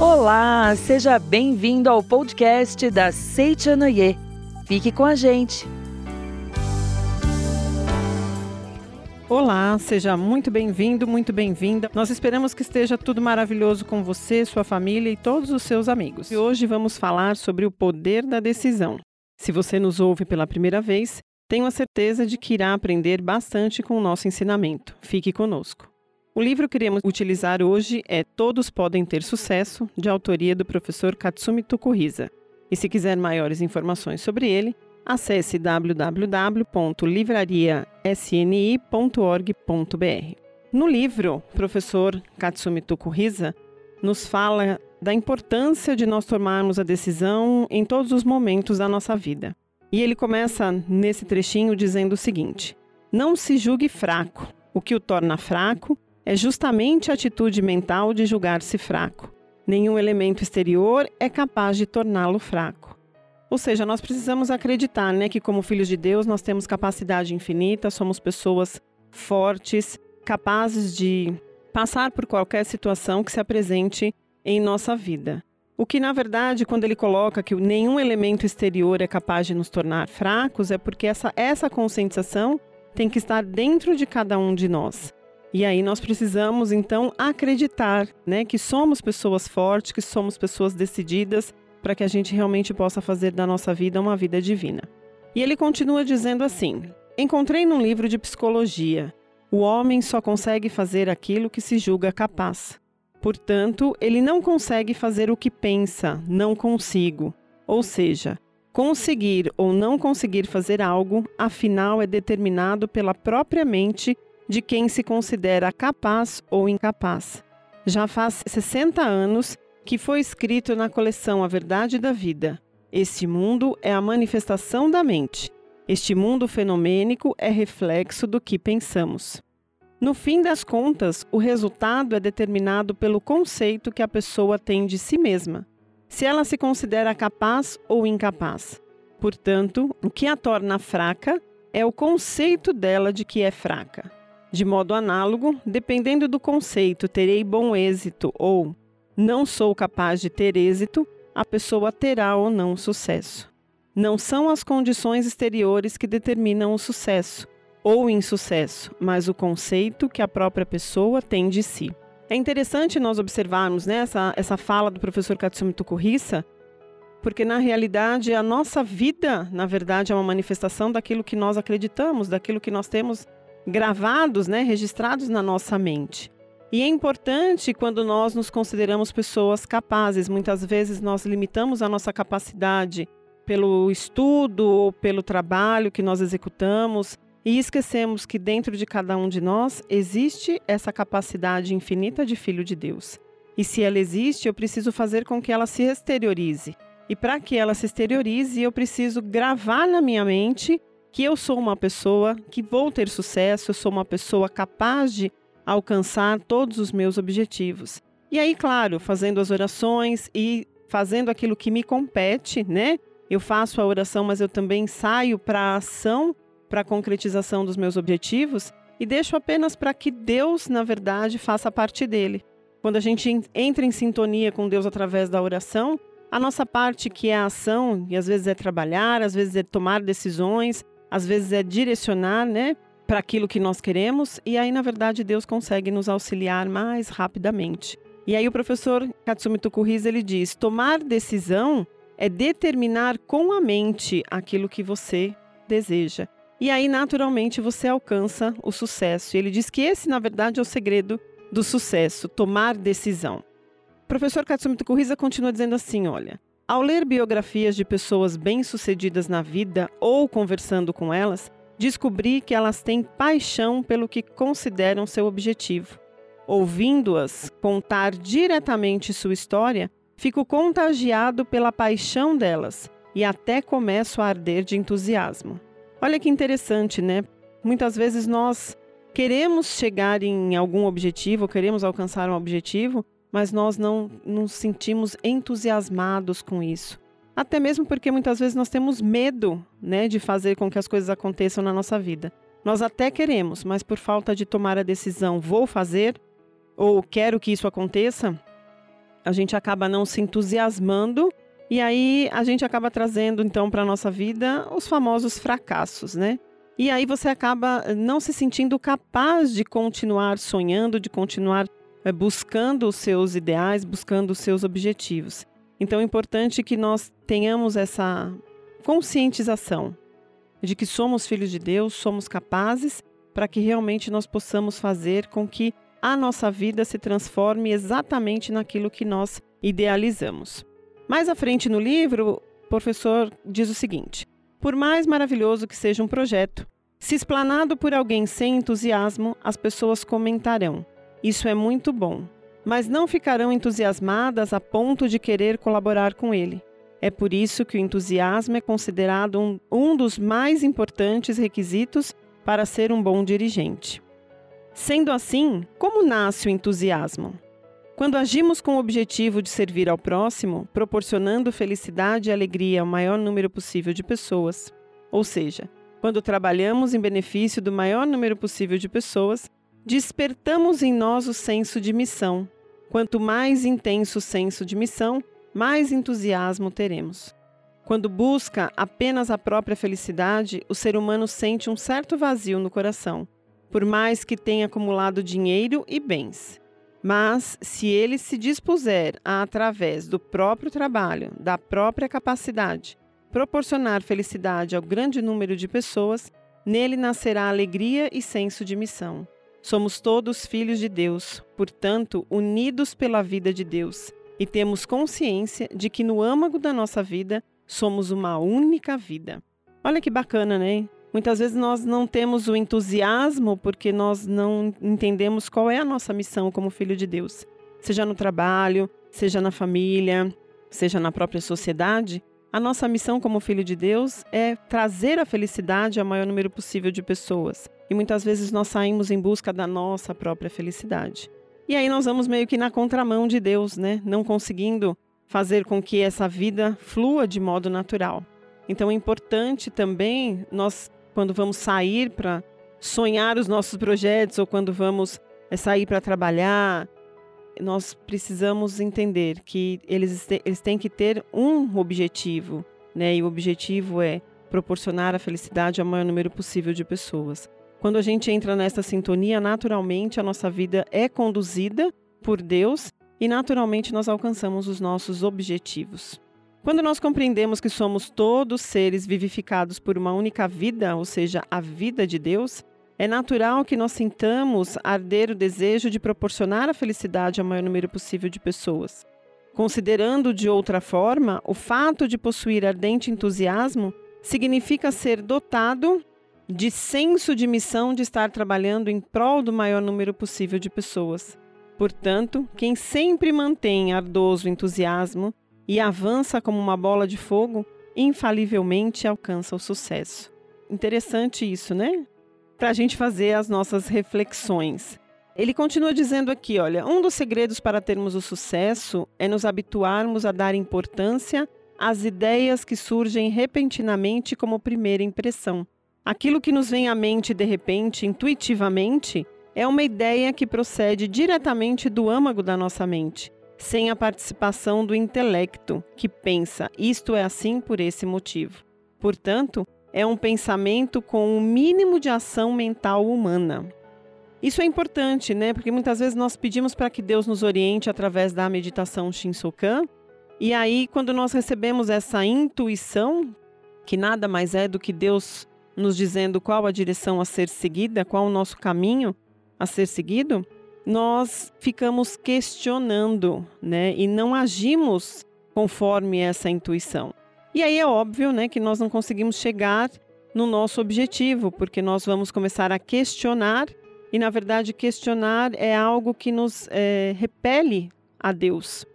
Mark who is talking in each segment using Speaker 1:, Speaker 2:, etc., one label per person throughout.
Speaker 1: Olá, seja bem-vindo ao podcast da Seichanoye. Fique com a gente.
Speaker 2: Olá, seja muito bem-vindo, muito bem-vinda. Nós esperamos que esteja tudo maravilhoso com você, sua família e todos os seus amigos. E hoje vamos falar sobre o poder da decisão. Se você nos ouve pela primeira vez, tenho a certeza de que irá aprender bastante com o nosso ensinamento. Fique conosco. O livro que iremos utilizar hoje é Todos Podem Ter Sucesso, de autoria do professor Katsumi Tokuhisa. E se quiser maiores informações sobre ele, acesse www.livrariasni.org.br. No livro, o professor Katsumi Tokuhisa nos fala da importância de nós tomarmos a decisão em todos os momentos da nossa vida. E ele começa nesse trechinho dizendo o seguinte: Não se julgue fraco. O que o torna fraco é justamente a atitude mental de julgar-se fraco. Nenhum elemento exterior é capaz de torná-lo fraco. Ou seja, nós precisamos acreditar né, que, como filhos de Deus, nós temos capacidade infinita, somos pessoas fortes, capazes de passar por qualquer situação que se apresente em nossa vida. O que, na verdade, quando ele coloca que nenhum elemento exterior é capaz de nos tornar fracos, é porque essa, essa conscientização tem que estar dentro de cada um de nós. E aí nós precisamos então acreditar, né, que somos pessoas fortes, que somos pessoas decididas para que a gente realmente possa fazer da nossa vida uma vida divina. E ele continua dizendo assim: Encontrei num livro de psicologia. O homem só consegue fazer aquilo que se julga capaz. Portanto, ele não consegue fazer o que pensa, não consigo. Ou seja, conseguir ou não conseguir fazer algo, afinal, é determinado pela própria mente de quem se considera capaz ou incapaz. Já faz 60 anos que foi escrito na coleção A Verdade da Vida. Este mundo é a manifestação da mente. Este mundo fenomênico é reflexo do que pensamos. No fim das contas, o resultado é determinado pelo conceito que a pessoa tem de si mesma, se ela se considera capaz ou incapaz. Portanto, o que a torna fraca é o conceito dela de que é fraca. De modo análogo, dependendo do conceito terei bom êxito ou não sou capaz de ter êxito, a pessoa terá ou não sucesso. Não são as condições exteriores que determinam o sucesso ou insucesso, mas o conceito que a própria pessoa tem de si. É interessante nós observarmos né, essa, essa fala do professor Katsumi Tokuhisa, porque na realidade a nossa vida, na verdade, é uma manifestação daquilo que nós acreditamos, daquilo que nós temos gravados, né, registrados na nossa mente. E é importante quando nós nos consideramos pessoas capazes. Muitas vezes nós limitamos a nossa capacidade pelo estudo ou pelo trabalho que nós executamos e esquecemos que dentro de cada um de nós existe essa capacidade infinita de filho de Deus. E se ela existe, eu preciso fazer com que ela se exteriorize. E para que ela se exteriorize, eu preciso gravar na minha mente que eu sou uma pessoa que vou ter sucesso, eu sou uma pessoa capaz de alcançar todos os meus objetivos. E aí, claro, fazendo as orações e fazendo aquilo que me compete, né? Eu faço a oração, mas eu também saio para a ação, para a concretização dos meus objetivos e deixo apenas para que Deus, na verdade, faça parte dele. Quando a gente entra em sintonia com Deus através da oração, a nossa parte que é a ação, e às vezes é trabalhar, às vezes é tomar decisões, às vezes é direcionar, né, para aquilo que nós queremos, e aí na verdade Deus consegue nos auxiliar mais rapidamente. E aí o professor Katsumi Tokuhisa ele diz: tomar decisão é determinar com a mente aquilo que você deseja. E aí naturalmente você alcança o sucesso. E ele diz que esse na verdade é o segredo do sucesso, tomar decisão. O professor Katsumi Tokuhisa continua dizendo assim, olha: ao ler biografias de pessoas bem-sucedidas na vida ou conversando com elas, descobri que elas têm paixão pelo que consideram seu objetivo. Ouvindo-as contar diretamente sua história, fico contagiado pela paixão delas e até começo a arder de entusiasmo. Olha que interessante, né? Muitas vezes nós queremos chegar em algum objetivo, queremos alcançar um objetivo, mas nós não nos sentimos entusiasmados com isso. Até mesmo porque muitas vezes nós temos medo né, de fazer com que as coisas aconteçam na nossa vida. Nós até queremos, mas por falta de tomar a decisão, vou fazer, ou quero que isso aconteça, a gente acaba não se entusiasmando e aí a gente acaba trazendo então para nossa vida os famosos fracassos, né? E aí você acaba não se sentindo capaz de continuar sonhando, de continuar buscando os seus ideais, buscando os seus objetivos. Então é importante que nós tenhamos essa conscientização de que somos filhos de Deus, somos capazes para que realmente nós possamos fazer com que a nossa vida se transforme exatamente naquilo que nós idealizamos. Mais à frente no livro, o professor diz o seguinte: Por mais maravilhoso que seja um projeto, se explanado por alguém sem entusiasmo, as pessoas comentarão: Isso é muito bom, mas não ficarão entusiasmadas a ponto de querer colaborar com ele. É por isso que o entusiasmo é considerado um, um dos mais importantes requisitos para ser um bom dirigente. Sendo assim, como nasce o entusiasmo? Quando agimos com o objetivo de servir ao próximo, proporcionando felicidade e alegria ao maior número possível de pessoas, ou seja, quando trabalhamos em benefício do maior número possível de pessoas, despertamos em nós o senso de missão. Quanto mais intenso o senso de missão, mais entusiasmo teremos. Quando busca apenas a própria felicidade, o ser humano sente um certo vazio no coração por mais que tenha acumulado dinheiro e bens. Mas, se ele se dispuser a, através do próprio trabalho, da própria capacidade, proporcionar felicidade ao grande número de pessoas, nele nascerá alegria e senso de missão. Somos todos filhos de Deus, portanto, unidos pela vida de Deus, e temos consciência de que no âmago da nossa vida somos uma única vida. Olha que bacana, né? Muitas vezes nós não temos o entusiasmo porque nós não entendemos qual é a nossa missão como filho de Deus. Seja no trabalho, seja na família, seja na própria sociedade, a nossa missão como filho de Deus é trazer a felicidade ao maior número possível de pessoas. E muitas vezes nós saímos em busca da nossa própria felicidade. E aí nós vamos meio que na contramão de Deus, né? Não conseguindo fazer com que essa vida flua de modo natural. Então é importante também nós quando vamos sair para sonhar os nossos projetos ou quando vamos é, sair para trabalhar, nós precisamos entender que eles, eles têm que ter um objetivo, né? E o objetivo é proporcionar a felicidade ao maior número possível de pessoas. Quando a gente entra nessa sintonia, naturalmente a nossa vida é conduzida por Deus e naturalmente nós alcançamos os nossos objetivos. Quando nós compreendemos que somos todos seres vivificados por uma única vida, ou seja, a vida de Deus, é natural que nós sintamos arder o desejo de proporcionar a felicidade ao maior número possível de pessoas. Considerando de outra forma, o fato de possuir ardente entusiasmo significa ser dotado de senso de missão de estar trabalhando em prol do maior número possível de pessoas. Portanto, quem sempre mantém ardoso entusiasmo e avança como uma bola de fogo, infalivelmente alcança o sucesso. Interessante isso, né? Para a gente fazer as nossas reflexões. Ele continua dizendo aqui: olha, um dos segredos para termos o sucesso é nos habituarmos a dar importância às ideias que surgem repentinamente como primeira impressão. Aquilo que nos vem à mente de repente, intuitivamente, é uma ideia que procede diretamente do âmago da nossa mente sem a participação do intelecto, que pensa isto é assim por esse motivo. Portanto, é um pensamento com o um mínimo de ação mental humana. Isso é importante, né? Porque muitas vezes nós pedimos para que Deus nos oriente através da meditação Shinsokan, e aí quando nós recebemos essa intuição, que nada mais é do que Deus nos dizendo qual a direção a ser seguida, qual o nosso caminho a ser seguido, nós ficamos questionando, né, e não agimos conforme essa intuição. E aí é óbvio, né, que nós não conseguimos chegar no nosso objetivo, porque nós vamos começar a questionar e na verdade questionar é algo que nos é, repele a Deus.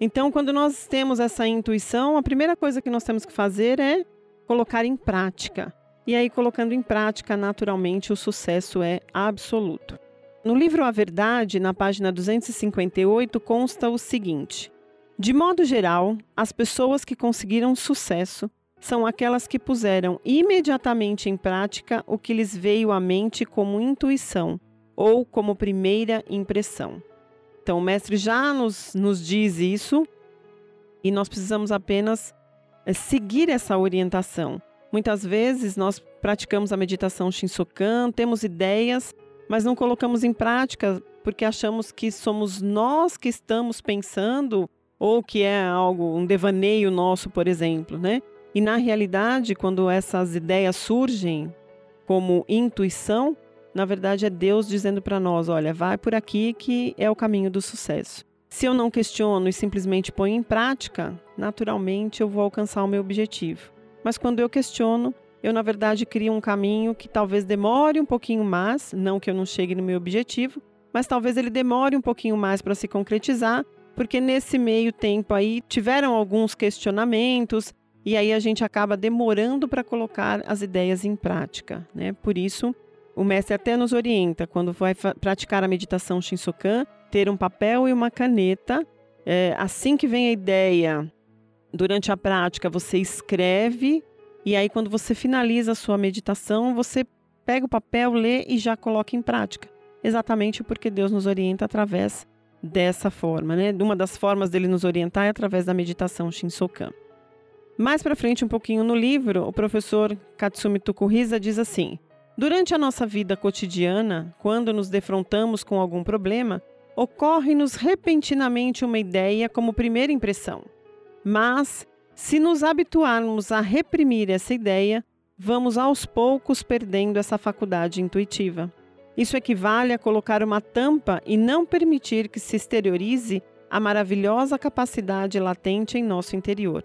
Speaker 2: Então, quando nós temos essa intuição, a primeira coisa que nós temos que fazer é colocar em prática. E aí, colocando em prática, naturalmente, o sucesso é absoluto. No livro A Verdade, na página 258, consta o seguinte: De modo geral, as pessoas que conseguiram sucesso são aquelas que puseram imediatamente em prática o que lhes veio à mente como intuição ou como primeira impressão. Então, o mestre já nos, nos diz isso e nós precisamos apenas é, seguir essa orientação. Muitas vezes nós praticamos a meditação Shinsokan, temos ideias, mas não colocamos em prática porque achamos que somos nós que estamos pensando ou que é algo, um devaneio nosso, por exemplo, né? E na realidade, quando essas ideias surgem como intuição, na verdade é Deus dizendo para nós, olha, vai por aqui que é o caminho do sucesso. Se eu não questiono e simplesmente ponho em prática, naturalmente eu vou alcançar o meu objetivo. Mas quando eu questiono, eu na verdade crio um caminho que talvez demore um pouquinho mais, não que eu não chegue no meu objetivo, mas talvez ele demore um pouquinho mais para se concretizar, porque nesse meio tempo aí tiveram alguns questionamentos e aí a gente acaba demorando para colocar as ideias em prática, né? Por isso, o mestre até nos orienta quando vai praticar a meditação Shinsokan, ter um papel e uma caneta. É, assim que vem a ideia, durante a prática, você escreve e aí quando você finaliza a sua meditação, você pega o papel, lê e já coloca em prática. Exatamente porque Deus nos orienta através dessa forma, né? Uma das formas dele nos orientar é através da meditação Shinsokan. Mais para frente, um pouquinho no livro, o professor Katsumi Tukuhisa diz assim: Durante a nossa vida cotidiana, quando nos defrontamos com algum problema, ocorre-nos repentinamente uma ideia como primeira impressão. Mas, se nos habituarmos a reprimir essa ideia, vamos aos poucos perdendo essa faculdade intuitiva. Isso equivale a colocar uma tampa e não permitir que se exteriorize a maravilhosa capacidade latente em nosso interior.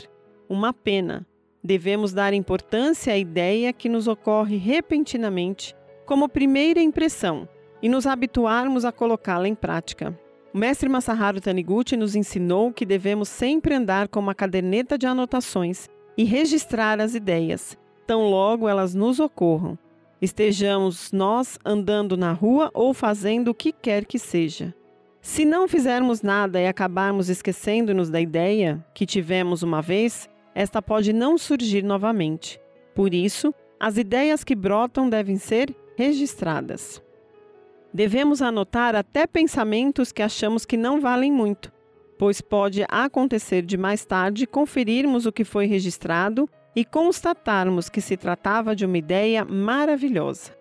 Speaker 2: Uma pena. Devemos dar importância à ideia que nos ocorre repentinamente como primeira impressão e nos habituarmos a colocá-la em prática. O mestre Masaharu Taniguchi nos ensinou que devemos sempre andar com uma caderneta de anotações e registrar as ideias, tão logo elas nos ocorram. Estejamos nós andando na rua ou fazendo o que quer que seja. Se não fizermos nada e acabarmos esquecendo-nos da ideia que tivemos uma vez, esta pode não surgir novamente. Por isso, as ideias que brotam devem ser registradas. Devemos anotar até pensamentos que achamos que não valem muito, pois pode acontecer de mais tarde conferirmos o que foi registrado e constatarmos que se tratava de uma ideia maravilhosa.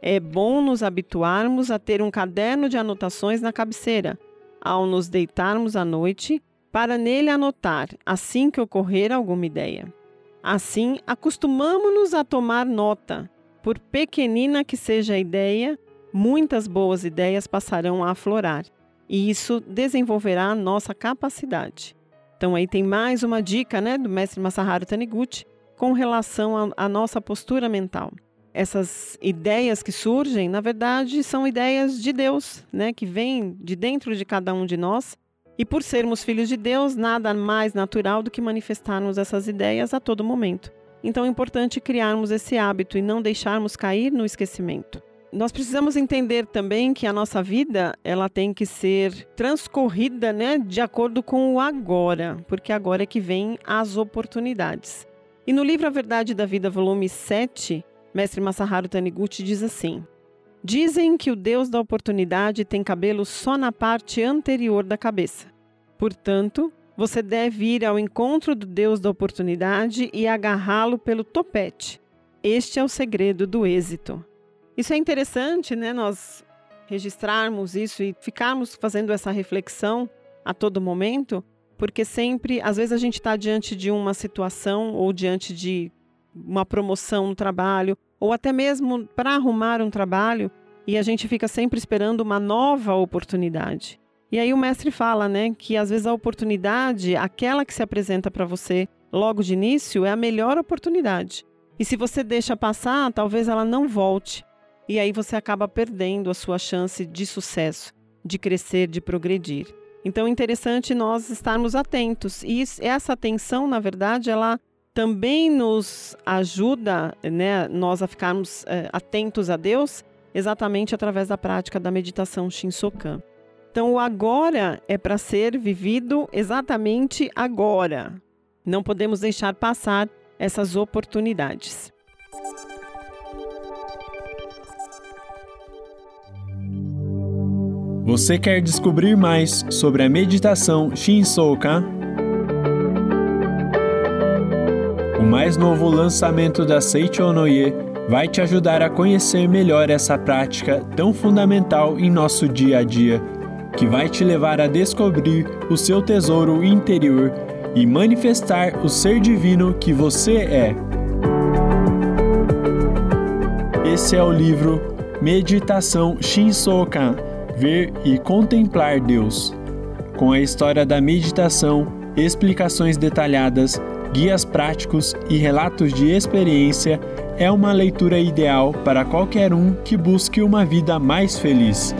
Speaker 2: É bom nos habituarmos a ter um caderno de anotações na cabeceira, ao nos deitarmos à noite, para nele anotar assim que ocorrer alguma ideia. Assim, acostumamos-nos a tomar nota, por pequenina que seja a ideia, muitas boas ideias passarão a aflorar e isso desenvolverá a nossa capacidade. Então aí tem mais uma dica, né, do mestre Masaharu Taniguchi com relação à nossa postura mental. Essas ideias que surgem, na verdade, são ideias de Deus, né, que vêm de dentro de cada um de nós. E por sermos filhos de Deus, nada mais natural do que manifestarmos essas ideias a todo momento. Então é importante criarmos esse hábito e não deixarmos cair no esquecimento. Nós precisamos entender também que a nossa vida ela tem que ser transcorrida né, de acordo com o agora, porque agora é que vem as oportunidades. E no livro A Verdade da Vida, volume 7, mestre Masaharu Taniguchi diz assim: Dizem que o Deus da oportunidade tem cabelo só na parte anterior da cabeça. Portanto, você deve ir ao encontro do Deus da oportunidade e agarrá-lo pelo topete. Este é o segredo do êxito. Isso é interessante, né? Nós registrarmos isso e ficarmos fazendo essa reflexão a todo momento, porque sempre, às vezes, a gente está diante de uma situação ou diante de uma promoção no trabalho, ou até mesmo para arrumar um trabalho, e a gente fica sempre esperando uma nova oportunidade. E aí o mestre fala, né, que às vezes a oportunidade, aquela que se apresenta para você logo de início, é a melhor oportunidade. E se você deixa passar, talvez ela não volte e aí você acaba perdendo a sua chance de sucesso, de crescer, de progredir. Então é interessante nós estarmos atentos. E essa atenção, na verdade, ela também nos ajuda, né, nós a ficarmos é, atentos a Deus, exatamente através da prática da meditação Shinsokan. Então, o agora é para ser vivido exatamente agora. Não podemos deixar passar essas oportunidades.
Speaker 3: Você quer descobrir mais sobre a meditação Shinsokan? O mais novo lançamento da Seicho Noye vai te ajudar a conhecer melhor essa prática tão fundamental em nosso dia a dia, que vai te levar a descobrir o seu tesouro interior e manifestar o ser divino que você é. Esse é o livro Meditação Shinsokan Ver e Contemplar Deus, com a história da meditação, explicações detalhadas, guias práticos e relatos de experiência é uma leitura ideal para qualquer um que busque uma vida mais feliz.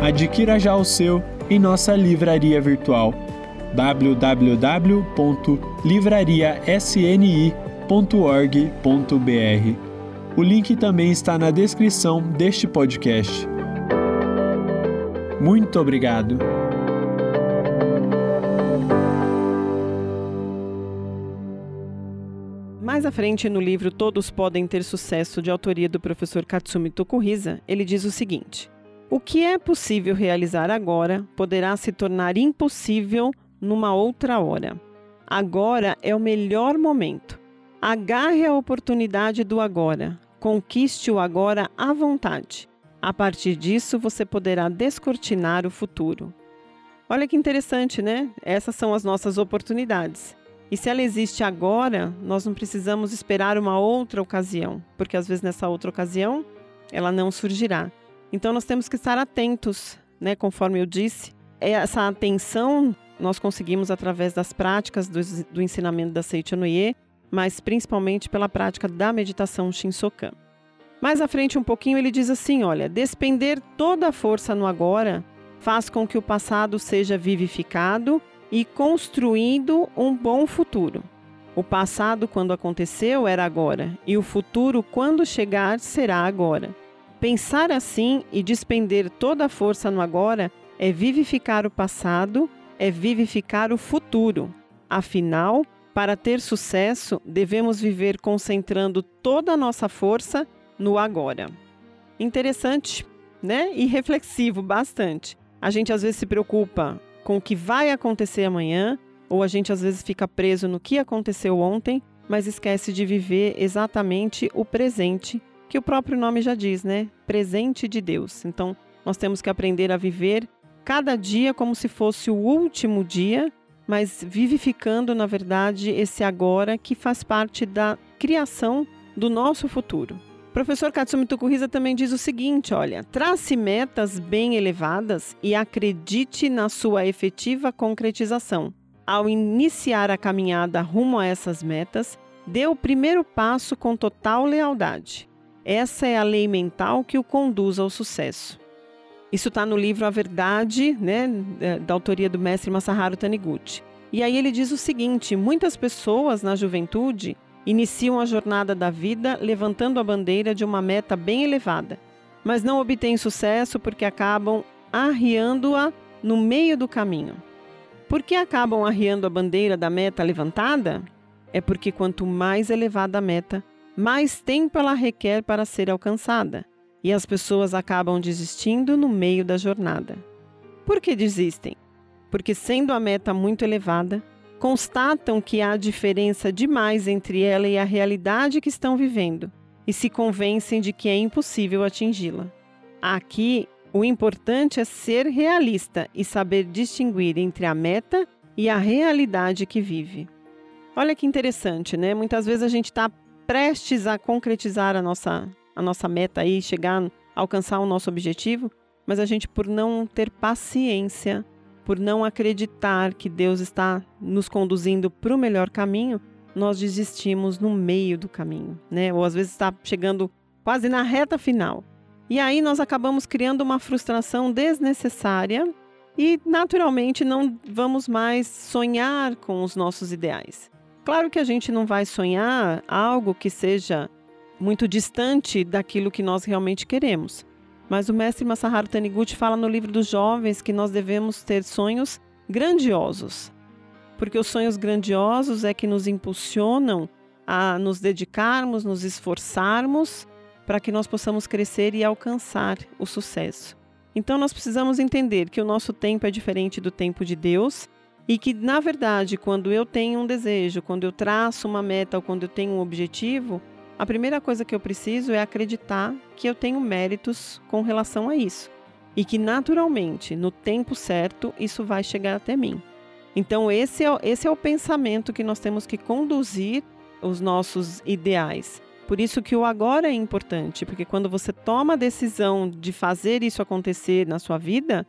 Speaker 3: Adquira já o seu em nossa livraria virtual www.livrariasni.org.br. O link também está na descrição deste podcast. Muito obrigado.
Speaker 2: Mais à frente, no livro Todos Podem Ter Sucesso, de autoria do professor Katsumi Tokuhisa, ele diz o seguinte: O que é possível realizar agora poderá se tornar impossível numa outra hora. Agora é o melhor momento. Agarre a oportunidade do agora. Conquiste o agora à vontade. A partir disso, você poderá descortinar o futuro. Olha que interessante, né? Essas são as nossas oportunidades. E se ela existe agora, nós não precisamos esperar uma outra ocasião, porque às vezes nessa outra ocasião ela não surgirá. Então nós temos que estar atentos, né? Conforme eu disse, essa atenção nós conseguimos através das práticas do, do ensinamento da Seiichi Noye, mas principalmente pela prática da meditação Shinsokan. Mais à frente um pouquinho ele diz assim, olha, despender toda a força no agora faz com que o passado seja vivificado e construindo um bom futuro. O passado, quando aconteceu, era agora, e o futuro, quando chegar, será agora. Pensar assim e despender toda a força no agora é vivificar o passado, é vivificar o futuro. Afinal, para ter sucesso, devemos viver concentrando toda a nossa força no agora. Interessante, né? E reflexivo bastante. A gente às vezes se preocupa com o que vai acontecer amanhã, ou a gente às vezes fica preso no que aconteceu ontem, mas esquece de viver exatamente o presente, que o próprio nome já diz, né? Presente de Deus. Então, nós temos que aprender a viver cada dia como se fosse o último dia, mas vivificando, na verdade, esse agora que faz parte da criação do nosso futuro. Professor Katsumi Tukuhisa também diz o seguinte, olha, trace metas bem elevadas e acredite na sua efetiva concretização. Ao iniciar a caminhada rumo a essas metas, dê o primeiro passo com total lealdade. Essa é a lei mental que o conduz ao sucesso. Isso está no livro A Verdade, né, da autoria do mestre Masaharu Taniguchi. E aí ele diz o seguinte: muitas pessoas na juventude iniciam a jornada da vida levantando a bandeira de uma meta bem elevada, mas não obtêm sucesso porque acabam arriando-a no meio do caminho. Por que acabam arriando a bandeira da meta levantada? É porque quanto mais elevada a meta, mais tempo ela requer para ser alcançada, e as pessoas acabam desistindo no meio da jornada. Por que desistem? Porque, sendo a meta muito elevada, constatam que há diferença demais entre ela e a realidade que estão vivendo e se convencem de que é impossível atingi-la. Aqui, o importante é ser realista e saber distinguir entre a meta e a realidade que vive. Olha que interessante, né? Muitas vezes a gente está prestes a concretizar a nossa, a nossa meta aí, chegar, alcançar o nosso objetivo, mas a gente, por não ter paciência, por não acreditar que Deus está nos conduzindo para o melhor caminho, nós desistimos no meio do caminho, né? Ou às vezes está chegando quase na reta final. E aí nós acabamos criando uma frustração desnecessária e naturalmente não vamos mais sonhar com os nossos ideais. Claro que a gente não vai sonhar algo que seja muito distante daquilo que nós realmente queremos. Mas o mestre Masaharu Taniguchi fala no livro dos jovens que nós devemos ter sonhos grandiosos. Porque os sonhos grandiosos é que nos impulsionam a nos dedicarmos, nos esforçarmos para que nós possamos crescer e alcançar o sucesso. Então nós precisamos entender que o nosso tempo é diferente do tempo de Deus e que, na verdade, quando eu tenho um desejo, quando eu traço uma meta ou quando eu tenho um objetivo, a primeira coisa que eu preciso é acreditar que eu tenho méritos com relação a isso e que, naturalmente, no tempo certo, isso vai chegar até mim. Então, esse é, esse é o pensamento que nós temos que conduzir os nossos ideais. Por isso que o agora é importante, porque quando você toma a decisão de fazer isso acontecer na sua vida,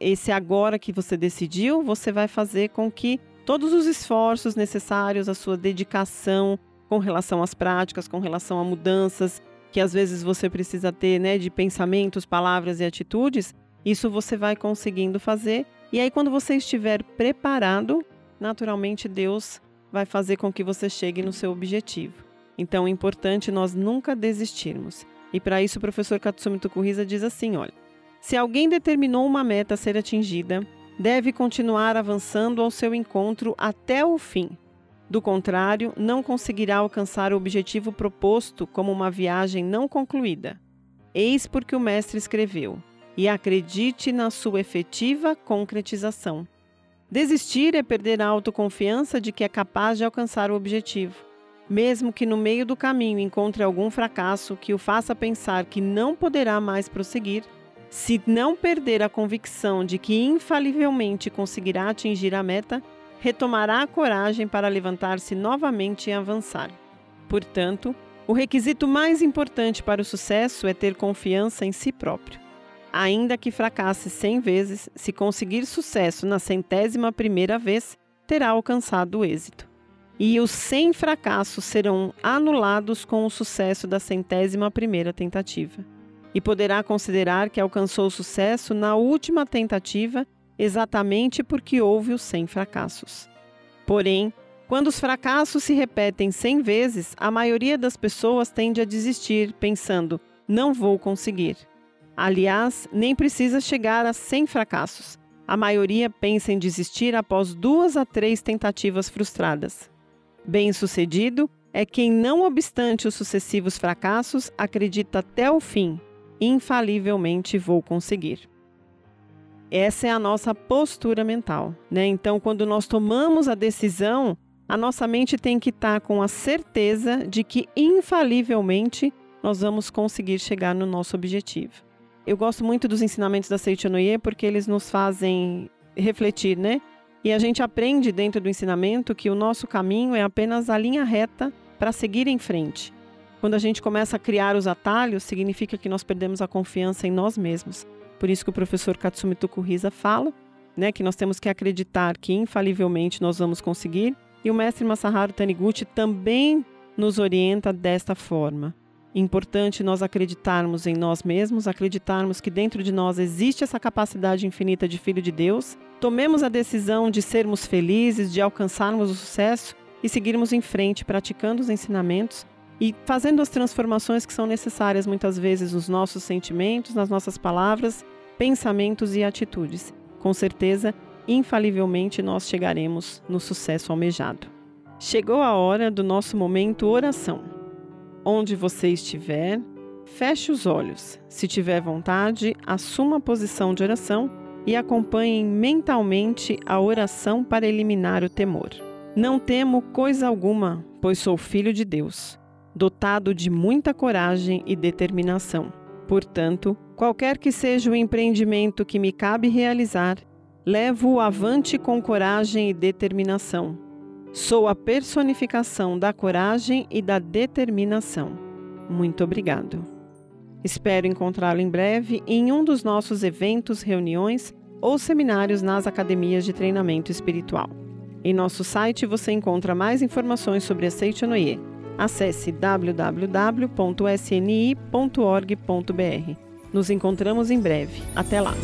Speaker 2: esse agora que você decidiu, você vai fazer com que todos os esforços necessários, a sua dedicação com relação às práticas, com relação a mudanças que às vezes você precisa ter, né, de pensamentos, palavras e atitudes, isso você vai conseguindo fazer. E aí quando você estiver preparado, naturalmente Deus vai fazer com que você chegue no seu objetivo. Então é importante nós nunca desistirmos. E para isso o professor Katsumi Tukuhisa diz assim, olha: Se alguém determinou uma meta a ser atingida, deve continuar avançando ao seu encontro até o fim. Do contrário, não conseguirá alcançar o objetivo proposto como uma viagem não concluída. Eis porque o mestre escreveu: e acredite na sua efetiva concretização. Desistir é perder a autoconfiança de que é capaz de alcançar o objetivo mesmo que no meio do caminho encontre algum fracasso que o faça pensar que não poderá mais prosseguir, se não perder a convicção de que infalivelmente conseguirá atingir a meta, retomará a coragem para levantar-se novamente e avançar. Portanto, o requisito mais importante para o sucesso é ter confiança em si próprio. Ainda que fracasse cem vezes, se conseguir sucesso na centésima primeira vez, terá alcançado o êxito e os 100 fracassos serão anulados com o sucesso da centésima primeira tentativa. E poderá considerar que alcançou sucesso na última tentativa exatamente porque houve os 100 fracassos. Porém, quando os fracassos se repetem 100 vezes, a maioria das pessoas tende a desistir, pensando: não vou conseguir. Aliás, nem precisa chegar a 100 fracassos. A maioria pensa em desistir após duas a três tentativas frustradas. Bem-sucedido é quem, não obstante os sucessivos fracassos, acredita até o fim. Infalivelmente vou conseguir. Essa é a nossa postura mental, né? Então, quando nós tomamos a decisão, a nossa mente tem que estar com a certeza de que infalivelmente nós vamos conseguir chegar no nosso objetivo. Eu gosto muito dos ensinamentos da Seichonoye porque eles nos fazem refletir, né? E a gente aprende dentro do ensinamento que o nosso caminho é apenas a linha reta para seguir em frente. Quando a gente começa a criar os atalhos, significa que nós perdemos a confiança em nós mesmos. Por isso que o professor Katsumi Tukuhisa fala, né, que nós temos que acreditar que infalivelmente nós vamos conseguir. E o mestre Masaharu Taniguchi também nos orienta desta forma. Importante nós acreditarmos em nós mesmos, acreditarmos que dentro de nós existe essa capacidade infinita de filho de Deus Tomemos a decisão de sermos felizes, de alcançarmos o sucesso e seguirmos em frente, praticando os ensinamentos e fazendo as transformações que são necessárias muitas vezes nos nossos sentimentos, nas nossas palavras, pensamentos e atitudes. Com certeza, infalivelmente nós chegaremos no sucesso almejado. Chegou a hora do nosso momento oração. Onde você estiver, feche os olhos. Se tiver vontade, assuma a posição de oração e acompanhem mentalmente a oração para eliminar o temor. Não temo coisa alguma, pois sou filho de Deus, dotado de muita coragem e determinação. Portanto, qualquer que seja o empreendimento que me cabe realizar, levo-o avante com coragem e determinação. Sou a personificação da coragem e da determinação. Muito obrigado. Espero encontrá-lo em breve em um dos nossos eventos, reuniões ou seminários nas academias de treinamento espiritual. Em nosso site você encontra mais informações sobre a Seichonoye. Acesse www.sni.org.br. Nos encontramos em breve. Até lá!